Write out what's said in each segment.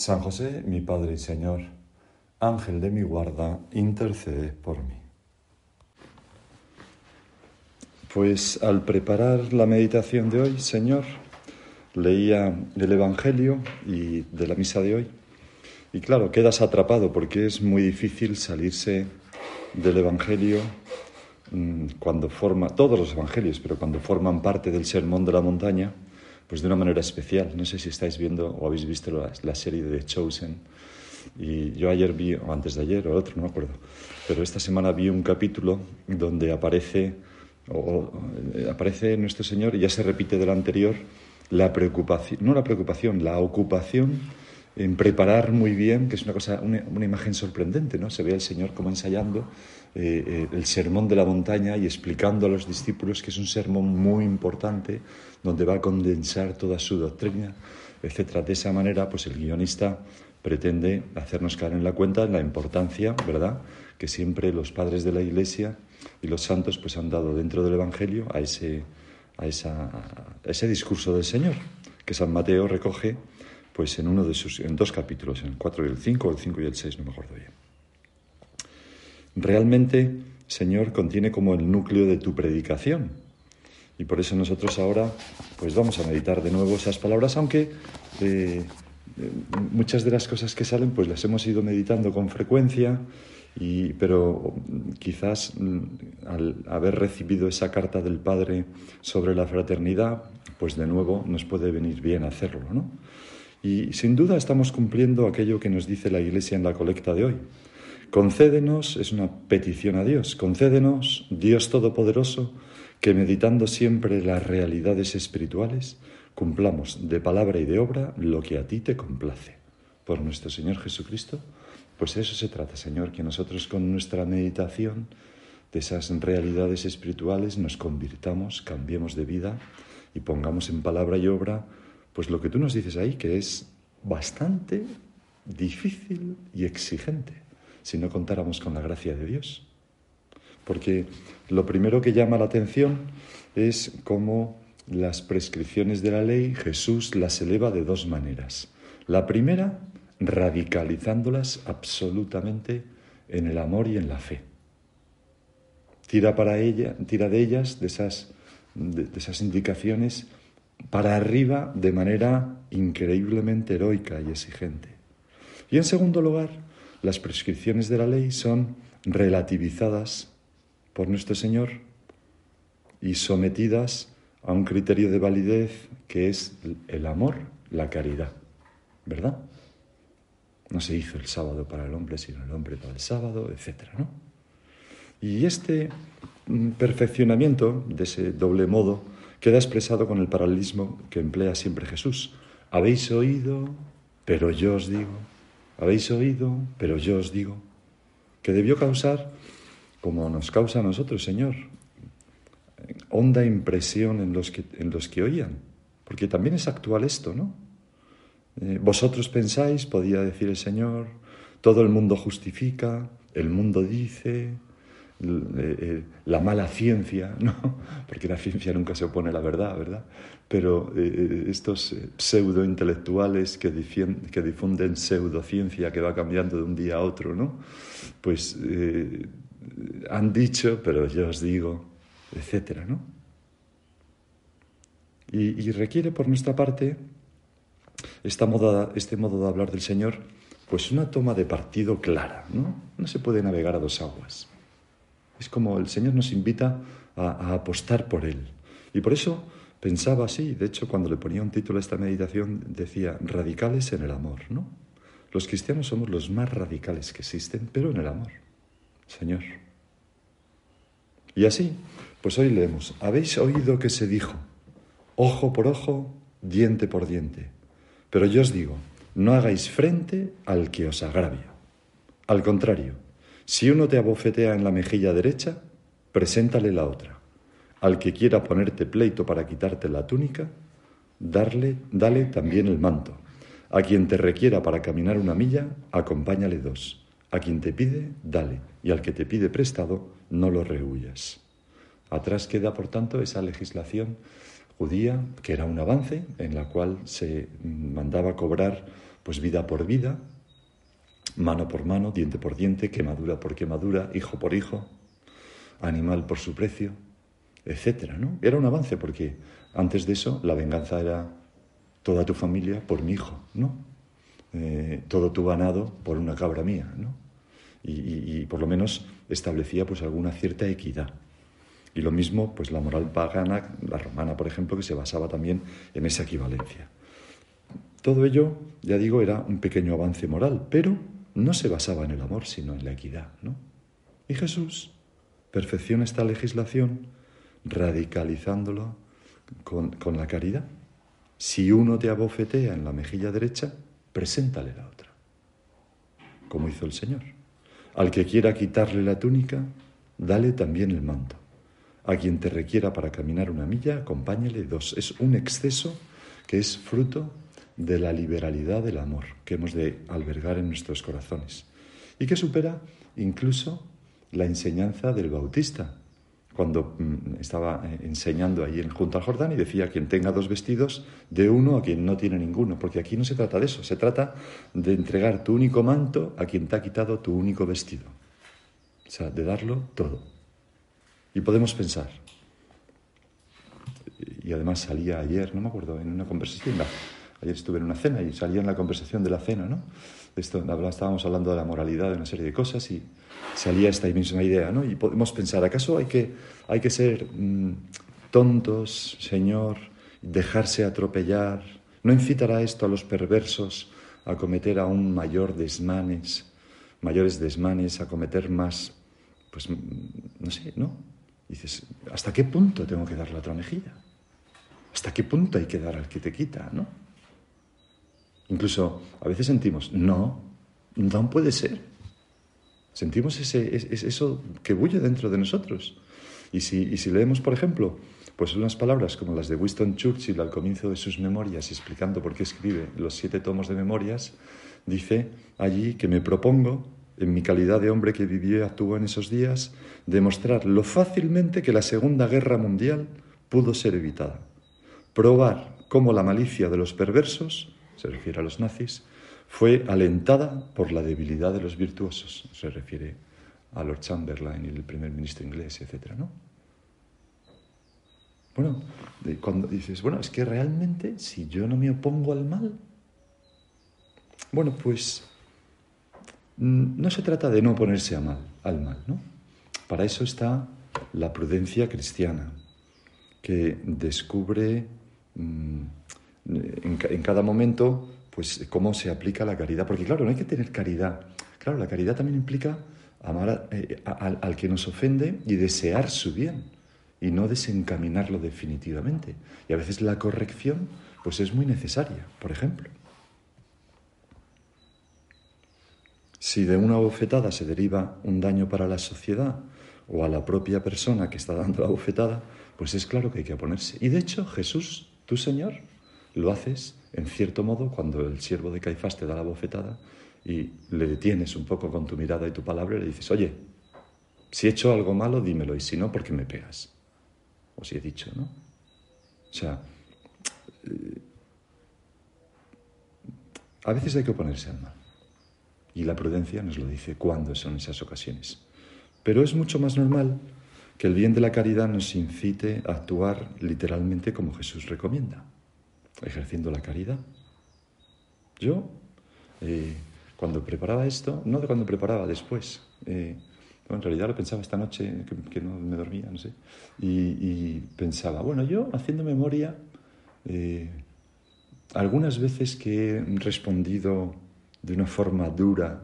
San José, mi Padre y Señor, Ángel de mi guarda, intercede por mí. Pues al preparar la meditación de hoy, Señor, leía el Evangelio y de la misa de hoy. Y claro, quedas atrapado porque es muy difícil salirse del Evangelio mm, cuando forma, todos los Evangelios, pero cuando forman parte del Sermón de la Montaña, pues de una manera especial. No sé si estáis viendo o habéis visto la, serie de Chosen. Y yo ayer vi, o antes de ayer, o otro, no me acuerdo, pero esta semana vi un capítulo donde aparece, aparece nuestro Señor y ya se repite del anterior, la preocupación, no la preocupación, la ocupación en preparar muy bien, que es una cosa, una imagen sorprendente, ¿no? Se ve al Señor como ensayando eh, eh, el sermón de la montaña y explicando a los discípulos que es un sermón muy importante donde va a condensar toda su doctrina, etcétera. De esa manera, pues el guionista pretende hacernos caer en la cuenta de la importancia, ¿verdad?, que siempre los padres de la Iglesia y los santos pues han dado dentro del Evangelio a ese, a esa, ese discurso del Señor, que San Mateo recoge pues en uno de sus en dos capítulos, en el 4 y el 5, o el 5 y el 6, no me acuerdo bien. Realmente, Señor, contiene como el núcleo de tu predicación. Y por eso nosotros ahora pues vamos a meditar de nuevo esas palabras, aunque eh, eh, muchas de las cosas que salen pues las hemos ido meditando con frecuencia, y, pero quizás mm, al haber recibido esa carta del Padre sobre la fraternidad, pues de nuevo nos puede venir bien hacerlo, ¿no? Y sin duda estamos cumpliendo aquello que nos dice la Iglesia en la colecta de hoy. Concédenos, es una petición a Dios, concédenos, Dios Todopoderoso, que meditando siempre las realidades espirituales, cumplamos de palabra y de obra lo que a ti te complace. Por nuestro Señor Jesucristo, pues eso se trata, Señor, que nosotros con nuestra meditación de esas realidades espirituales nos convirtamos, cambiemos de vida y pongamos en palabra y obra pues lo que tú nos dices ahí, que es bastante difícil y exigente si no contáramos con la gracia de Dios. Porque lo primero que llama la atención es cómo las prescripciones de la ley Jesús las eleva de dos maneras. La primera, radicalizándolas absolutamente en el amor y en la fe. Tira, para ella, tira de ellas, de esas, de esas indicaciones, para arriba de manera increíblemente heroica y exigente. Y en segundo lugar, las prescripciones de la ley son relativizadas por nuestro Señor y sometidas a un criterio de validez que es el amor, la caridad, ¿verdad? No se hizo el sábado para el hombre, sino el hombre para el sábado, etc. ¿no? Y este mm, perfeccionamiento de ese doble modo queda expresado con el paralelismo que emplea siempre Jesús. Habéis oído, pero yo os digo. Habéis oído, pero yo os digo. Que debió causar, como nos causa a nosotros, Señor, honda impresión en los que, en los que oían. Porque también es actual esto, ¿no? Eh, vosotros pensáis, podía decir el Señor, todo el mundo justifica, el mundo dice, la mala ciencia, ¿no? porque la ciencia nunca se opone a la verdad, ¿verdad? Pero eh, estos pseudo intelectuales que, que difunden pseudociencia que va cambiando de un día a otro, ¿no? Pues eh, han dicho, pero yo os digo, etcétera, ¿no? Y, y requiere por nuestra parte esta moda, este modo de hablar del Señor, pues una toma de partido clara, ¿no? No se puede navegar a dos aguas. Es como el Señor nos invita a, apostar por Él. Y por eso pensaba así, de hecho cuando le ponía un título a esta meditación decía, radicales en el amor, ¿no? Los cristianos somos los más radicales que existen, pero en el amor, Señor. Y así, pues hoy leemos, habéis oído que se dijo, ojo por ojo, diente por diente. Pero yo os digo, no hagáis frente al que os agravia. Al contrario, si uno te abofetea en la mejilla derecha, preséntale la otra. Al que quiera ponerte pleito para quitarte la túnica, darle, dale también el manto. A quien te requiera para caminar una milla, acompáñale dos. A quien te pide, dale. Y al que te pide prestado, no lo rehuyas. Atrás queda, por tanto, esa legislación judía, que era un avance, en la cual se mandaba cobrar pues vida por vida, mano por mano, diente por diente, quemadura por quemadura, hijo por hijo, animal por su precio, etcétera, ¿no? Era un avance porque antes de eso la venganza era toda tu familia por mi hijo, ¿no? Eh, todo tu ganado por una cabra mía, ¿no? Y, y, por lo menos establecía pues alguna cierta equidad. Y lo mismo, pues la moral pagana, la romana, por ejemplo, que se basaba también en esa equivalencia. Todo ello, ya digo, era un pequeño avance moral, pero no se basaba en el amor, sino en la equidad, ¿no? Y Jesús perfecciona esta legislación radicalizándolo con, con la caridad. Si uno te abofetea en la mejilla derecha, preséntale la otra, como hizo el Señor. Al que quiera quitarle la túnica, dale también el manto. A quien te requiera para caminar una milla, acompáñale dos. Es un exceso que es fruto de la liberalidad del amor que hemos de albergar en nuestros corazones y que supera incluso la enseñanza del bautista, cuando mm, estaba eh, enseñando en, junto al Jordán y decía, quien tenga dos vestidos, de uno a quien no tiene ninguno, porque aquí no se trata de eso, se trata de entregar tu único manto a quien te ha quitado tu único vestido, o sea, de darlo todo. Y podemos pensar, y además salía ayer, no me acuerdo, en una conversación, ayer estuve en una cena y salía en la conversación de la cena, ¿no? Esto, estábamos hablando de la moralidad, de una serie de cosas y salía esta misma idea, ¿no? Y podemos pensar, ¿acaso hay que, hay que ser mm, tontos, Señor, dejarse atropellar? ¿No incitará esto a los perversos a cometer aún mayor desmanes, mayores desmanes, a cometer más, pues, mm, no sé, ¿no? dices, ¿hasta qué punto tengo que dar la otra mejilla? ¿Hasta qué punto hay que dar al que te quita, no? Incluso a veces sentimos, no, no puede ser. Sentimos ese, eso que bulle dentro de nosotros. Y si, y si leemos, por ejemplo, pues unas palabras como las de Winston Churchill al comienzo de sus memorias, explicando por qué escribe los siete tomos de memorias, dice allí que me propongo en mi calidad de hombre que vivió y actuó en esos días, demostrar lo fácilmente que la Segunda Guerra Mundial pudo ser evitada. Probar cómo la malicia de los perversos, se refiere a los nazis, fue alentada por la debilidad de los virtuosos, se refiere a Lord Chamberlain y el primer ministro inglés, etc. ¿no? Bueno, cuando dices, bueno, es que realmente si yo no me opongo al mal, bueno, pues Mm, no se trata de no oponerse mal, al mal, ¿no? Para eso está la prudencia cristiana, que descubre mm, en, cada momento pues cómo se aplica la caridad. Porque claro, no hay que tener caridad. Claro, la caridad también implica amar eh, al que nos ofende y desear su bien y no desencaminarlo definitivamente. Y a veces la corrección pues es muy necesaria, por ejemplo. Si de una bofetada se deriva un daño para la sociedad o a la propia persona que está dando la bofetada, pues es claro que hay que oponerse. Y de hecho, Jesús, tu Señor, lo haces en cierto modo cuando el siervo de Caifás te da la bofetada y le detienes un poco con tu mirada y tu palabra y le dices, oye, si he hecho algo malo, dímelo, y si no, ¿por qué me pegas? O si he dicho, ¿no? O sea, eh, a veces hay que oponerse al mal. Y la prudencia nos lo dice cuándo son esas ocasiones. Pero es mucho más normal que el bien de la caridad nos incite a actuar literalmente como Jesús recomienda, ejerciendo la caridad. Yo, eh, cuando preparaba esto, no de cuando preparaba, después, eh, en realidad lo pensaba esta noche, que, no me dormía, no sé, y, pensaba, bueno, yo haciendo memoria, eh, algunas veces que he respondido de una forma dura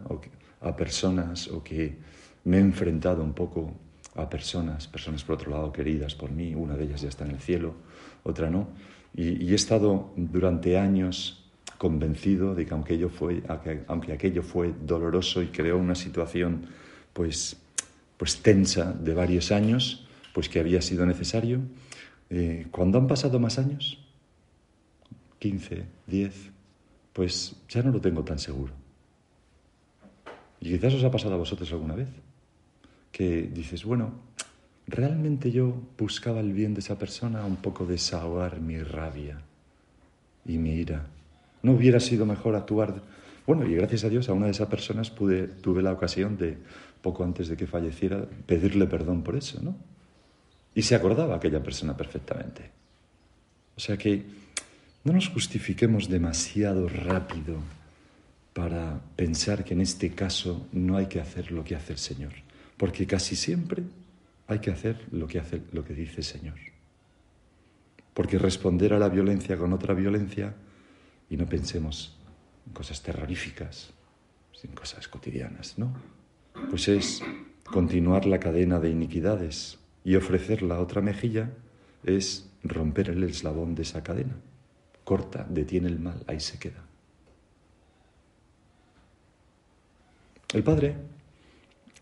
a personas o que me he enfrentado un poco a personas, personas por otro lado queridas por mí, una de ellas ya está en el cielo, otra no, y, he estado durante años convencido de que aunque, ello fue, aunque aquello fue doloroso y creó una situación pues, pues tensa de varios años, pues que había sido necesario, eh, cuando han pasado más años, 15, 10, pues ya no lo tengo tan seguro. Y quizás os ha pasado a vosotros alguna vez, que dices, bueno, ¿realmente yo buscaba el bien de esa persona un poco desahogar mi rabia y mi ira? ¿No hubiera sido mejor actuar? Bueno, y gracias a Dios a una de esas personas pude, tuve la ocasión de, poco antes de que falleciera, pedirle perdón por eso, ¿no? Y se acordaba aquella persona perfectamente. O sea que no nos justifiquemos demasiado rápido para pensar que en este caso no hay que hacer lo que hace el Señor, porque casi siempre hay que hacer lo que hace lo que dice el Señor. Porque responder a la violencia con otra violencia y no pensemos en cosas terroríficas, en cosas cotidianas, ¿no? Pues es continuar la cadena de iniquidades y ofrecer la otra mejilla es romper el eslabón de esa cadena corta, detiene el mal, ahí se queda. El Padre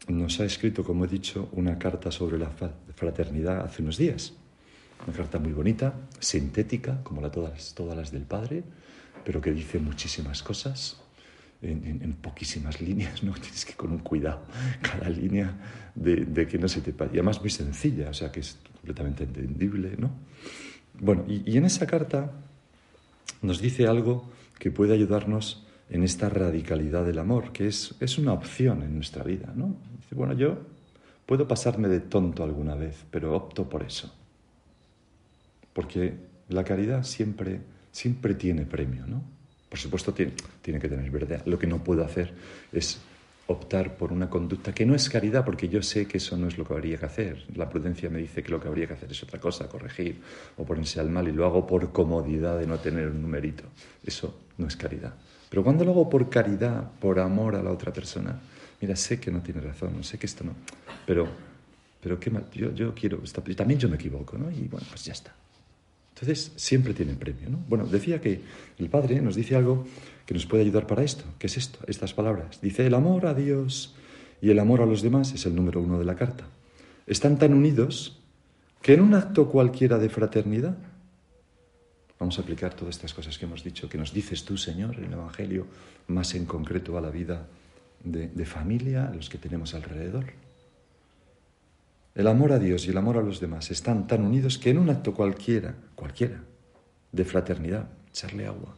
nos ha escrito, como he dicho, una carta sobre la fraternidad hace unos días. Una carta muy bonita, sintética, como la todas, todas las del Padre, pero que dice muchísimas cosas en, poquísimas líneas, ¿no? Tienes que con un cuidado cada línea de, que no se te pase. Y además muy sencilla, o sea que es completamente entendible, ¿no? Bueno, y en esa carta nos dice algo que puede ayudarnos en esta radicalidad del amor, que es, es una opción en nuestra vida, ¿no? Dice, bueno, yo puedo pasarme de tonto alguna vez, pero opto por eso. Porque la caridad siempre, siempre tiene premio, ¿no? Por supuesto tiene, tiene que tener verdad. Lo que no puedo hacer es optar por una conducta que no es caridad, porque yo sé que eso no es lo que habría que hacer. La prudencia me dice que lo que habría que hacer es otra cosa, corregir o ponerse al mal, y lo hago por comodidad de no tener un numerito. Eso no es caridad. Pero cuando lo hago por caridad, por amor a la otra persona, mira, sé que no tiene razón, sé que esto no, pero, pero qué mal, yo, yo quiero, también yo me equivoco, ¿no? Y bueno, pues ya está. Entonces, siempre tiene premio, ¿no? Bueno, decía que el Padre nos dice algo que nos puede ayudar para esto. ¿Qué es esto? Estas palabras. Dice, el amor a Dios y el amor a los demás es el número uno de la carta. Están tan unidos que en un acto cualquiera de fraternidad, vamos a aplicar todas estas cosas que hemos dicho, que nos dices tú, Señor, en el Evangelio, más en concreto a la vida de, familia, a los que tenemos alrededor. El amor a Dios y el amor a los demás están tan unidos que en un acto cualquiera, cualquiera, de fraternidad, echarle agua,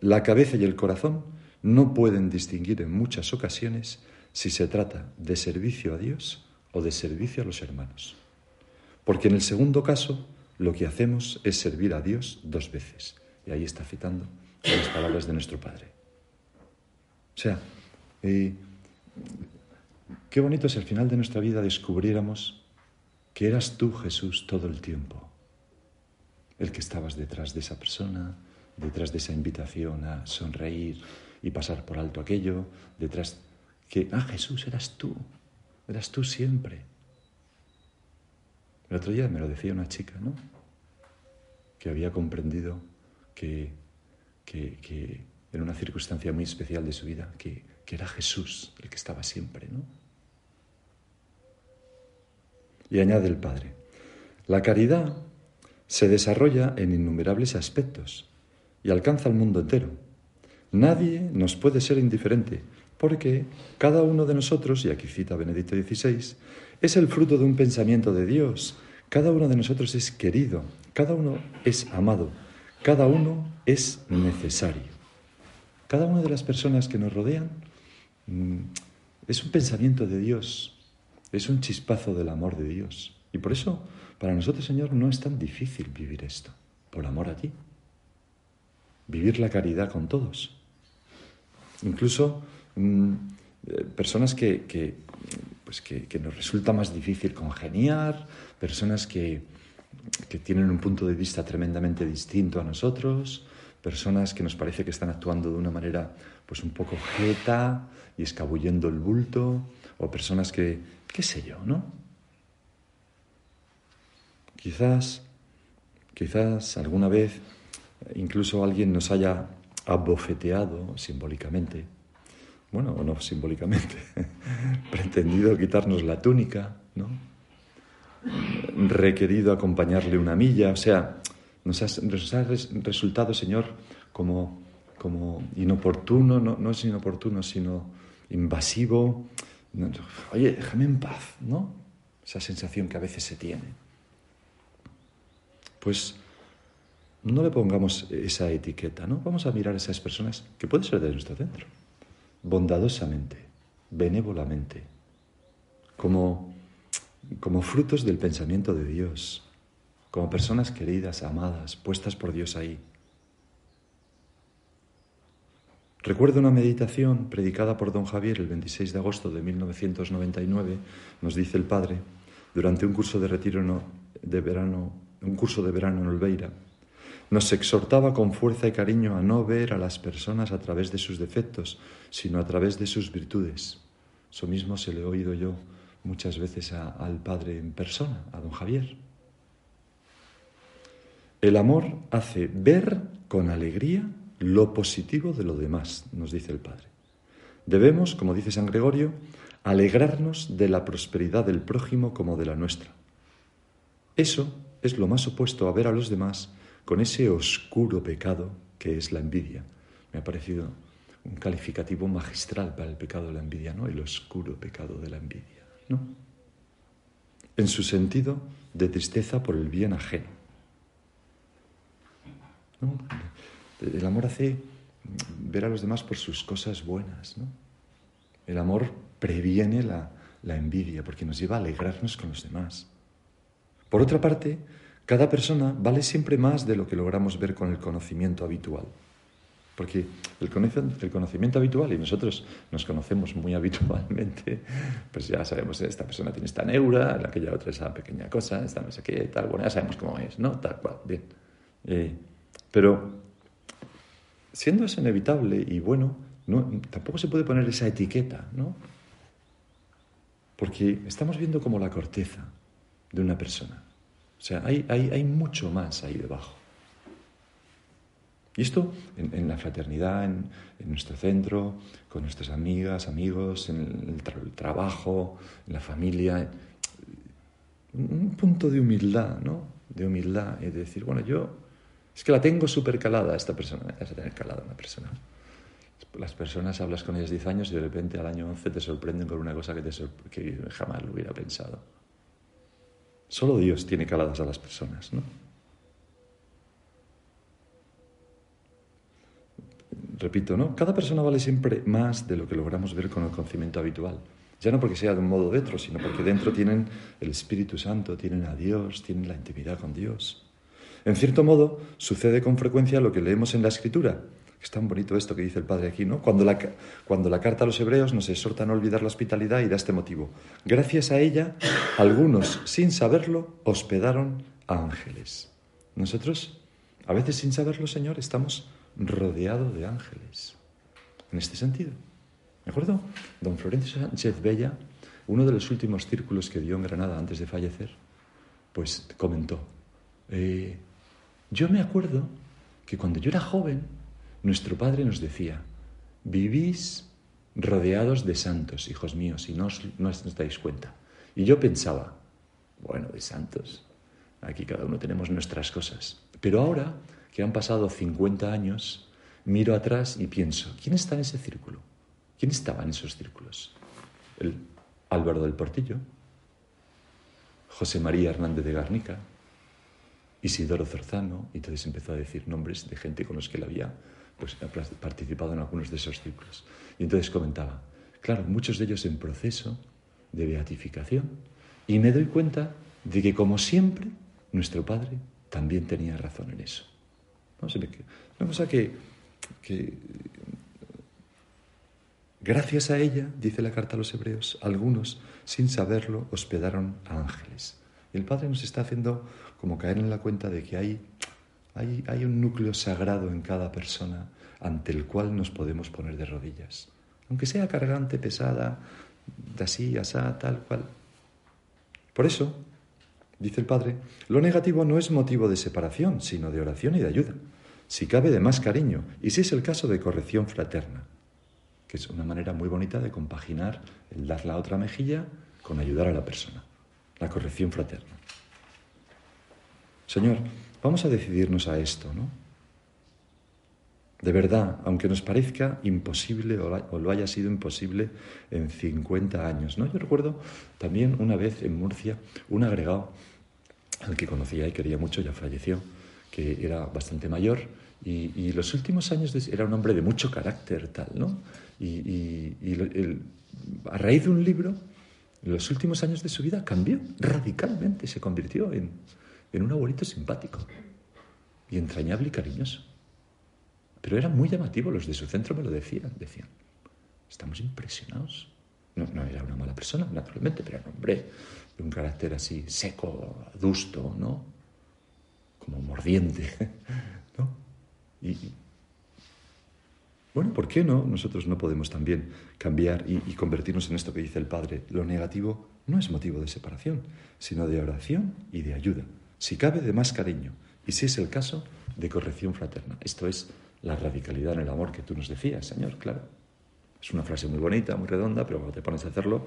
la cabeza y el corazón no pueden distinguir en muchas ocasiones si se trata de servicio a Dios o de servicio a los hermanos. Porque en el segundo caso lo que hacemos es servir a Dios dos veces. Y ahí está citando las palabras de nuestro Padre. O sea, eh, qué bonito si al final de nuestra vida descubriéramos que eras tú, Jesús, todo el tiempo. El que estabas detrás de esa persona, detrás de esa invitación a sonreír y pasar por alto aquello, detrás que, ah, Jesús, eras tú, eras tú siempre. El otro día me lo decía una chica, ¿no? Que había comprendido que, que, en una circunstancia muy especial de su vida, que, que era Jesús el que estaba siempre, ¿no? Y añade el Padre, la caridad se desarrolla en innumerables aspectos y alcanza al mundo entero. Nadie nos puede ser indiferente, porque cada uno de nosotros, y aquí cita Benedicto XVI, es el fruto de un pensamiento de Dios. Cada uno de nosotros es querido, cada uno es amado, cada uno es necesario. Cada una de las personas que nos rodean mm, es un pensamiento de Dios, es un chispazo del amor de Dios. Y por eso, para nosotros, Señor, no es tan difícil vivir esto, por amor a ti. vivir la caridad con todos. Incluso mm, eh, personas que, pues que, nos resulta más difícil congeniar, personas que, que tienen un punto de vista tremendamente distinto a nosotros, personas que nos parece que están actuando de una manera pues un poco jeta y escabullendo el bulto, o personas que, qué sé yo, ¿no? Quizás, quizás alguna vez incluso alguien nos haya abofeteado simbólicamente, bueno, o no simbólicamente, pretendido quitarnos la túnica, ¿no? requerido acompañarle una milla, o sea, nos ha, resultado, Señor, como, como inoportuno, no, no, es inoportuno, sino invasivo. Oye, déjame en paz, ¿no? Esa sensación que a veces se tiene. Pues no le pongamos esa etiqueta, ¿no? Vamos a mirar a esas personas que pueden ser de nuestro centro, bondadosamente, benévolamente, como, como frutos del pensamiento de Dios, como personas queridas, amadas, puestas por Dios ahí. Recuerdo una meditación predicada por don Javier el 26 de agosto de 1999, nos dice el Padre, durante un curso de retiro de verano, un curso de verano en Olveira, nos exhortaba con fuerza y cariño a no ver a las personas a través de sus defectos, sino a través de sus virtudes. Eso mismo se le he oído yo muchas veces al Padre en persona, a don Javier. El amor hace ver con alegría lo positivo de lo demás, nos dice el Padre. Debemos, como dice San Gregorio, alegrarnos de la prosperidad del prójimo como de la nuestra. Eso es lo más opuesto a ver a los demás con ese oscuro pecado que es la envidia. Me ha parecido un calificativo magistral para el pecado de la envidia, ¿no? El oscuro pecado de la envidia, ¿no? En su sentido de tristeza por el bien ajeno. El amor hace ver a los demás por sus cosas buenas, ¿no? El amor previene la, la envidia porque nos lleva a alegrarnos con los demás. Por otra parte, cada persona vale siempre más de lo que logramos ver con el conocimiento habitual. Porque el conocimiento habitual, y nosotros nos conocemos muy habitualmente, pues ya sabemos, esta persona tiene esta neura, aquella otra esa pequeña cosa, esta no sé qué, tal, bueno, ya sabemos cómo es, ¿no? Tal cual, bien. Eh, pero siendo eso inevitable y bueno, no, tampoco se puede poner esa etiqueta, ¿no? Porque estamos viendo como la corteza de una persona. O sea, hay, hay, mucho más ahí debajo. Y esto en, la fraternidad, en, nuestro centro, con nuestras amigas, amigos, en el, trabajo, en la familia. Un punto de humildad, ¿no? De humildad y de decir, bueno, yo es que la tengo súper calada esta persona. Vas a tener calada una persona. Las personas hablas con ellas 10 años y de repente al año 11 te sorprenden con una cosa que, te que jamás lo hubiera pensado. Solo Dios tiene caladas a las personas, ¿no? Repito, ¿no? Cada persona vale siempre más de lo que logramos ver con el conocimiento habitual. Ya no porque sea de un modo de otro, sino porque dentro tienen el Espíritu Santo, tienen a Dios, tienen la intimidad con Dios. En cierto modo, sucede con frecuencia lo que leemos en la Escritura, es tan bonito esto que dice el Padre aquí, ¿no? Cuando la, cuando la carta a los hebreos nos exhorta a no olvidar la hospitalidad y da este motivo. Gracias a ella, algunos, sin saberlo, hospedaron a ángeles. Nosotros, a veces sin saberlo, Señor, estamos rodeados de ángeles. En este sentido. ¿De acuerdo? Don Florencio Sánchez Bella, uno de los últimos círculos que dio en Granada antes de fallecer, pues comentó, eh, yo me acuerdo que cuando yo era joven, nuestro Padre nos decía, vivís rodeados de santos, hijos míos, y no os, no os dais cuenta. Y yo pensaba, bueno, de santos, aquí cada uno tenemos nuestras cosas. Pero ahora que han pasado 50 años, miro atrás y pienso, ¿quién está en ese círculo? ¿Quién estaba en esos círculos? El Álvaro del Portillo, José María Hernández de Garnica, Isidoro Zorzano, y entonces empezó a decir nombres de gente con los que él había pues, participado en algunos de esos círculos. Y entonces comentaba, claro, muchos de ellos en proceso de beatificación. Y me doy cuenta de que, como siempre, nuestro Padre también tenía razón en eso. ¿no? Una cosa que, que, gracias a ella, dice la carta a los hebreos, algunos, sin saberlo, hospedaron a ángeles. El Padre nos está haciendo como caer en la cuenta de que hay, hay, un núcleo sagrado en cada persona ante el cual nos podemos poner de rodillas. Aunque sea cargante, pesada, de así, asá, tal cual. Por eso, dice el Padre, lo negativo no es motivo de separación, sino de oración y de ayuda, si cabe de más cariño, y si es el caso de corrección fraterna, que es una manera muy bonita de compaginar el dar la otra mejilla con ayudar a la persona, la corrección fraterna. Señor, vamos a decidirnos a esto, ¿no? De verdad, aunque nos parezca imposible o lo haya sido imposible en 50 años. ¿no? Yo recuerdo también una vez en Murcia un agregado al que conocía y quería mucho, ya falleció, que era bastante mayor y, los últimos años era un hombre de mucho carácter, tal, ¿no? Y, a raíz de un libro, los últimos años de su vida cambió radicalmente, se convirtió en, en un abuelito simpático y entrañable y cariñoso. Pero era muy llamativo, los de su centro me lo decían, decían, estamos impresionados. No, era una mala persona, naturalmente, pero era un hombre de un carácter así seco, adusto, ¿no? Como mordiente, ¿no? Y, bueno, ¿por qué no? Nosotros no podemos también cambiar y, convertirnos en esto que dice el Padre. Lo negativo no es motivo de separación, sino de oración y de ayuda. Si cabe, de más cariño. Y si es el caso, de corrección fraterna. Esto es la radicalidad en el amor que tú nos decías, Señor, claro. Es una frase muy bonita, muy redonda, pero cuando te pones a hacerlo,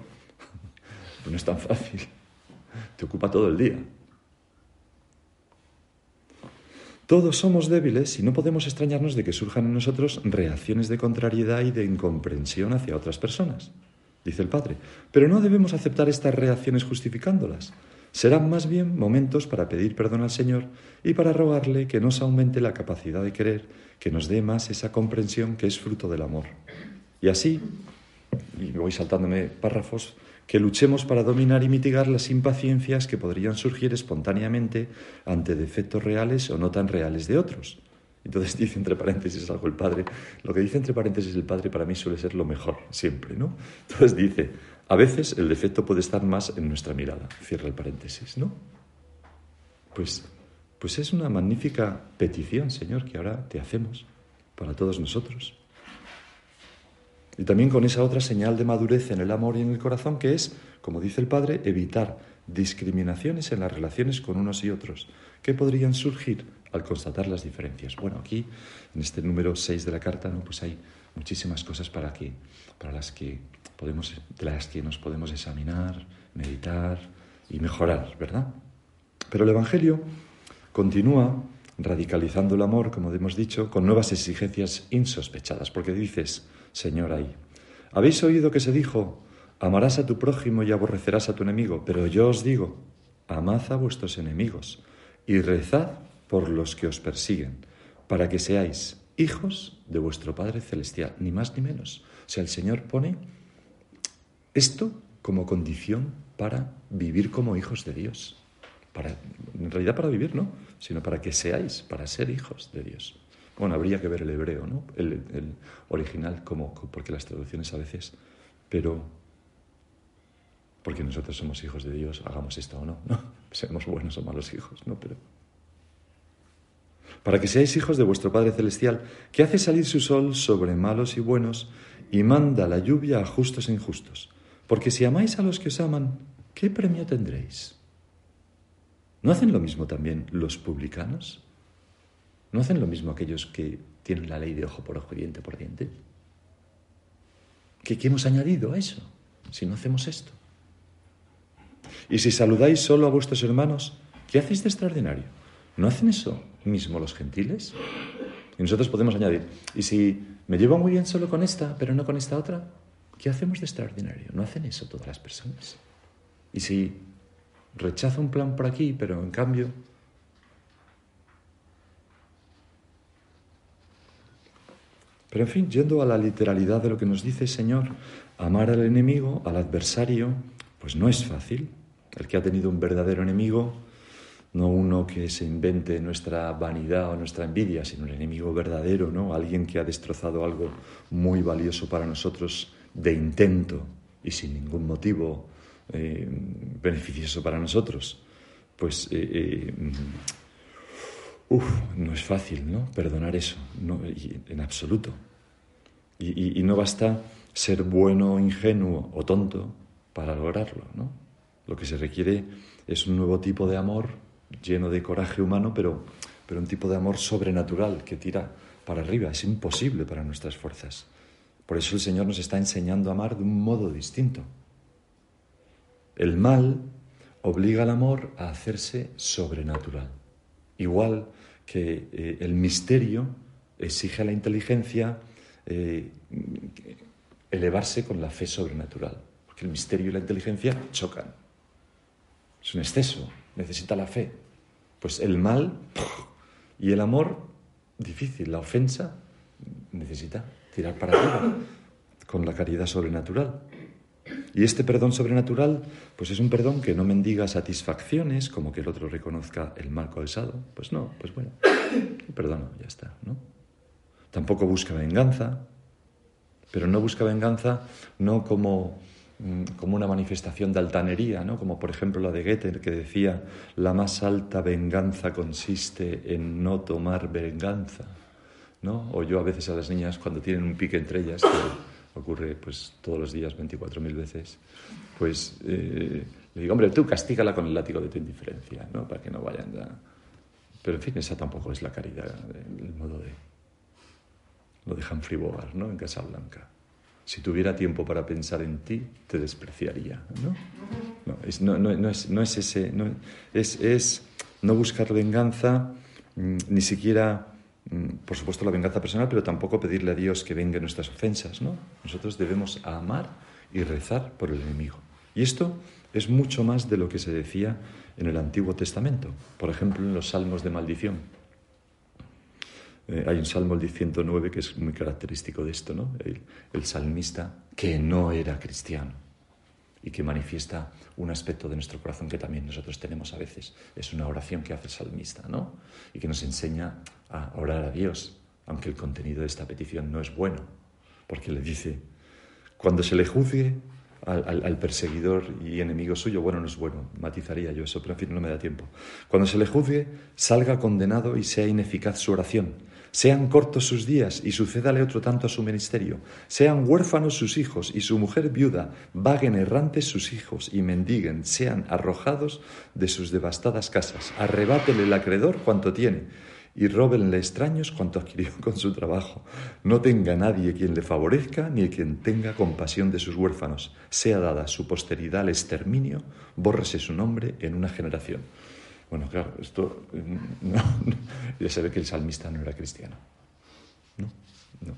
pues no es tan fácil. Te ocupa todo el día. Todos somos débiles y no podemos extrañarnos de que surjan en nosotros reacciones de contrariedad y de incomprensión hacia otras personas, dice el Padre. Pero no debemos aceptar estas reacciones justificándolas. Serán más bien momentos para pedir perdón al Señor y para rogarle que nos aumente la capacidad de querer que nos dé más esa comprensión que es fruto del amor. Y así, y voy saltándome párrafos, que luchemos para dominar y mitigar las impaciencias que podrían surgir espontáneamente ante defectos reales o no tan reales de otros. Entonces dice entre paréntesis algo el padre. Lo que dice entre paréntesis el padre para mí suele ser lo mejor, siempre, ¿no? Entonces dice, a veces el defecto puede estar más en nuestra mirada, cierra el paréntesis, ¿no? Pues pues es una magnífica petición, Señor, que ahora te hacemos para todos nosotros. Y también con esa otra señal de madurez en el amor y en el corazón, que es, como dice el Padre, evitar discriminaciones en las relaciones con unos y otros, que podrían surgir al constatar las diferencias. Bueno, aquí, en este número 6 de la carta, ¿no? pues hay muchísimas cosas para, que, para las que podemos, de las que nos podemos examinar, meditar y mejorar, ¿verdad? Pero el Evangelio Continúa radicalizando el amor, como hemos dicho, con nuevas exigencias insospechadas, porque dices, Señor, ahí, habéis oído que se dijo, amarás a tu prójimo y aborrecerás a tu enemigo, pero yo os digo, amad a vuestros enemigos y rezad por los que os persiguen, para que seáis hijos de vuestro Padre Celestial, ni más ni menos. O el Señor pone esto como condición para vivir como hijos de Dios para, en realidad para vivir, ¿no? Sino para que seáis, para ser hijos de Dios. Bueno, habría que ver el hebreo, ¿no? El, original, como, porque las traducciones a veces, pero porque nosotros somos hijos de Dios, hagamos esto o no, ¿no? Seamos buenos o malos hijos, ¿no? Pero para que seáis hijos de vuestro Padre Celestial, que hace salir su sol sobre malos y buenos y manda la lluvia a justos e injustos. Porque si amáis a los que os aman, ¿qué premio tendréis? ¿No hacen lo mismo también los publicanos? ¿No hacen lo mismo aquellos que tienen la ley de ojo por ojo y diente por diente? ¿Qué, hemos añadido a eso si no hacemos esto? Y si saludáis solo a vuestros hermanos, ¿qué hacéis de extraordinario? ¿No hacen eso mismo los gentiles? Y nosotros podemos añadir, y si me llevo muy bien solo con esta, pero no con esta otra, ¿qué hacemos de extraordinario? ¿No hacen eso todas las personas? Y si rechaza un plan por aquí, pero en cambio... Pero en fin, yendo a la literalidad de lo que nos dice el Señor, amar al enemigo, al adversario, pues no es fácil. El que ha tenido un verdadero enemigo, no uno que se invente nuestra vanidad o nuestra envidia, sino un enemigo verdadero, ¿no? Alguien que ha destrozado algo muy valioso para nosotros de intento y sin ningún motivo eh, beneficioso para nosotros. Pues eh, eh, no es fácil, ¿no? Perdonar eso, no, en absoluto. Y, y no basta ser bueno, ingenuo o tonto para lograrlo, ¿no? Lo que se requiere es un nuevo tipo de amor lleno de coraje humano, pero, pero un tipo de amor sobrenatural que tira para arriba. Es imposible para nuestras fuerzas. Por eso el Señor nos está enseñando a amar de un modo distinto. El mal obliga al amor a hacerse sobrenatural. Igual que eh, el misterio exige a la inteligencia eh, elevarse con la fe sobrenatural. Porque el misterio y la inteligencia chocan. Es un exceso, necesita la fe. Pues el mal y el amor, difícil. La ofensa necesita tirar para arriba con la caridad sobrenatural. Y este perdón sobrenatural, pues es un perdón que no mendiga satisfacciones, como que el otro reconozca el mal causado. Pues no, pues bueno, perdono, ya está, ¿no? Tampoco busca venganza, pero no busca venganza no como Mm, como una manifestación de altanería, ¿no? como por ejemplo la de Goethe, que decía, la más alta venganza consiste en no tomar venganza. ¿No? O yo a veces a las niñas, cuando tienen un pique entre ellas, que ocurre pues, todos los días 24.000 veces, pues eh, le digo, hombre, tú castígala con el látigo de tu indiferencia, ¿no? para que no vayan a... Pero en fin, esa tampoco es la caridad, el modo de... Lo dejan Humphrey ¿no? en Casablanca. Si tuviera tiempo para pensar en ti, te despreciaría. ¿no? No, es, no, es, no es, ese. Es, es no buscar venganza, mm, ni siquiera, por supuesto, la venganza personal, pero tampoco pedirle a Dios que venga nuestras ofensas. ¿no? Nosotros debemos amar y rezar por el enemigo. Y esto es mucho más de lo que se decía en el Antiguo Testamento, por ejemplo, en los salmos de maldición. Eh, hay un salmo, el 109, que es muy característico de esto, ¿no? El, salmista que no era cristiano y que manifiesta un aspecto de nuestro corazón que también nosotros tenemos a veces. Es una oración que hace el salmista, ¿no? Y que nos enseña a orar a Dios, aunque el contenido de esta petición no es bueno, porque le dice, cuando se le juzgue al, al, perseguidor y enemigo suyo, bueno, no es bueno, matizaría yo eso, pero en fin, no me da tiempo. Cuando se le juzgue, salga condenado y sea ineficaz su oración sean cortos sus días y sucédale otro tanto a su ministerio. Sean huérfanos sus hijos y su mujer viuda. Vaguen errantes sus hijos y mendiguen. Sean arrojados de sus devastadas casas. Arrebátele el acreedor cuanto tiene y róbenle extraños cuanto adquirió con su trabajo. No tenga nadie quien le favorezca ni quien tenga compasión de sus huérfanos. Sea dada su posteridad al exterminio, bórrese su nombre en una generación. Bueno, claro, esto ya se ve que el salmista no era cristiano. No, no,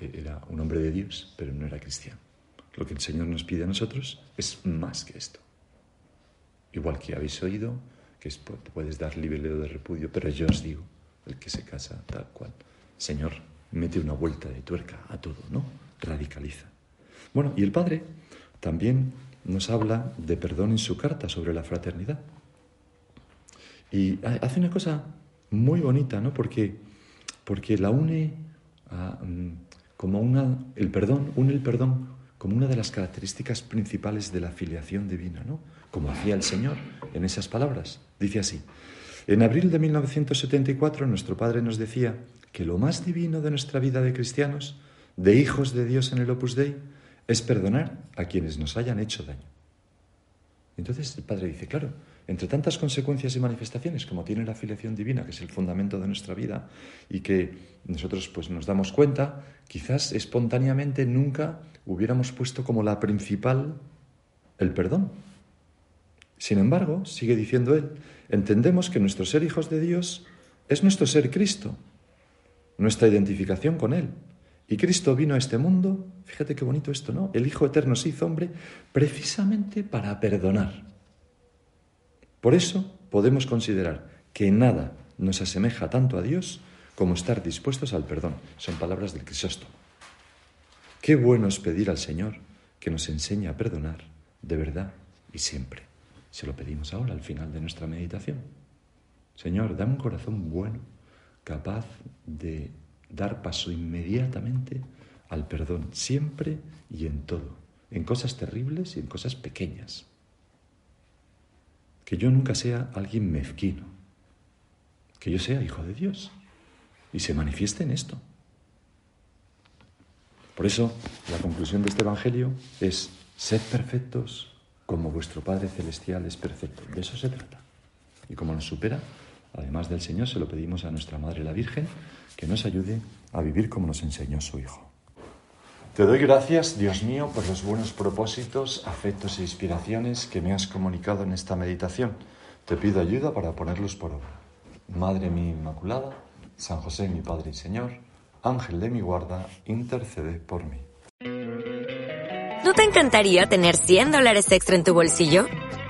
era un hombre de Dios, pero no era cristiano. Lo que el Señor nos pide a nosotros es más que esto. Igual que habéis oído, que puedes dar libre de repudio, pero yo os digo, el que se casa tal cual. Señor, mete una vuelta de tuerca a todo, ¿no? Radicaliza. Bueno, y el Padre también nos habla de perdón en su carta sobre la fraternidad. Y hace una cosa muy bonita, ¿no? Porque, porque la une mm, como una, el perdón, une el perdón como una de las características principales de la filiación divina, ¿no? Como hacía el Señor en esas palabras. Dice así, en abril de 1974 nuestro Padre nos decía que lo más divino de nuestra vida de cristianos, de hijos de Dios en el Opus Dei, es perdonar a quienes nos hayan hecho daño. Entonces el Padre dice, claro, entre tantas consecuencias y manifestaciones como tiene la filiación divina, que es el fundamento de nuestra vida y que nosotros pues nos damos cuenta, quizás espontáneamente nunca hubiéramos puesto como la principal el perdón. Sin embargo, sigue diciendo él, entendemos que nuestro ser hijos de Dios es nuestro ser Cristo, nuestra identificación con Él. Y Cristo vino a este mundo, fíjate qué bonito esto, ¿no? El Hijo Eterno se hizo hombre precisamente para perdonar. Por eso podemos considerar que nada nos asemeja tanto a Dios como estar dispuestos al perdón. Son palabras del Crisóstomo. Qué bueno es pedir al Señor que nos enseñe a perdonar de verdad y siempre. Se lo pedimos ahora al final de nuestra meditación. Señor, dame un corazón bueno, capaz de dar paso inmediatamente al perdón, siempre y en todo, en cosas terribles y en cosas pequeñas. Que yo nunca sea alguien mezquino, que yo sea hijo de Dios y se manifieste en esto. Por eso, la conclusión de este Evangelio es, sed perfectos como vuestro Padre Celestial es perfecto. De eso se trata. Y como nos supera, además del Señor, se lo pedimos a nuestra Madre la Virgen, que nos ayude a vivir como nos enseñó su Hijo. Te doy gracias, Dios mío, por los buenos propósitos, afectos e inspiraciones que me has comunicado en esta meditación. Te pido ayuda para ponerlos por obra. Madre mía Inmaculada, San José mi Padre y Señor, Ángel de mi guarda, intercede por mí. ¿No te encantaría tener 100 dólares extra en tu bolsillo?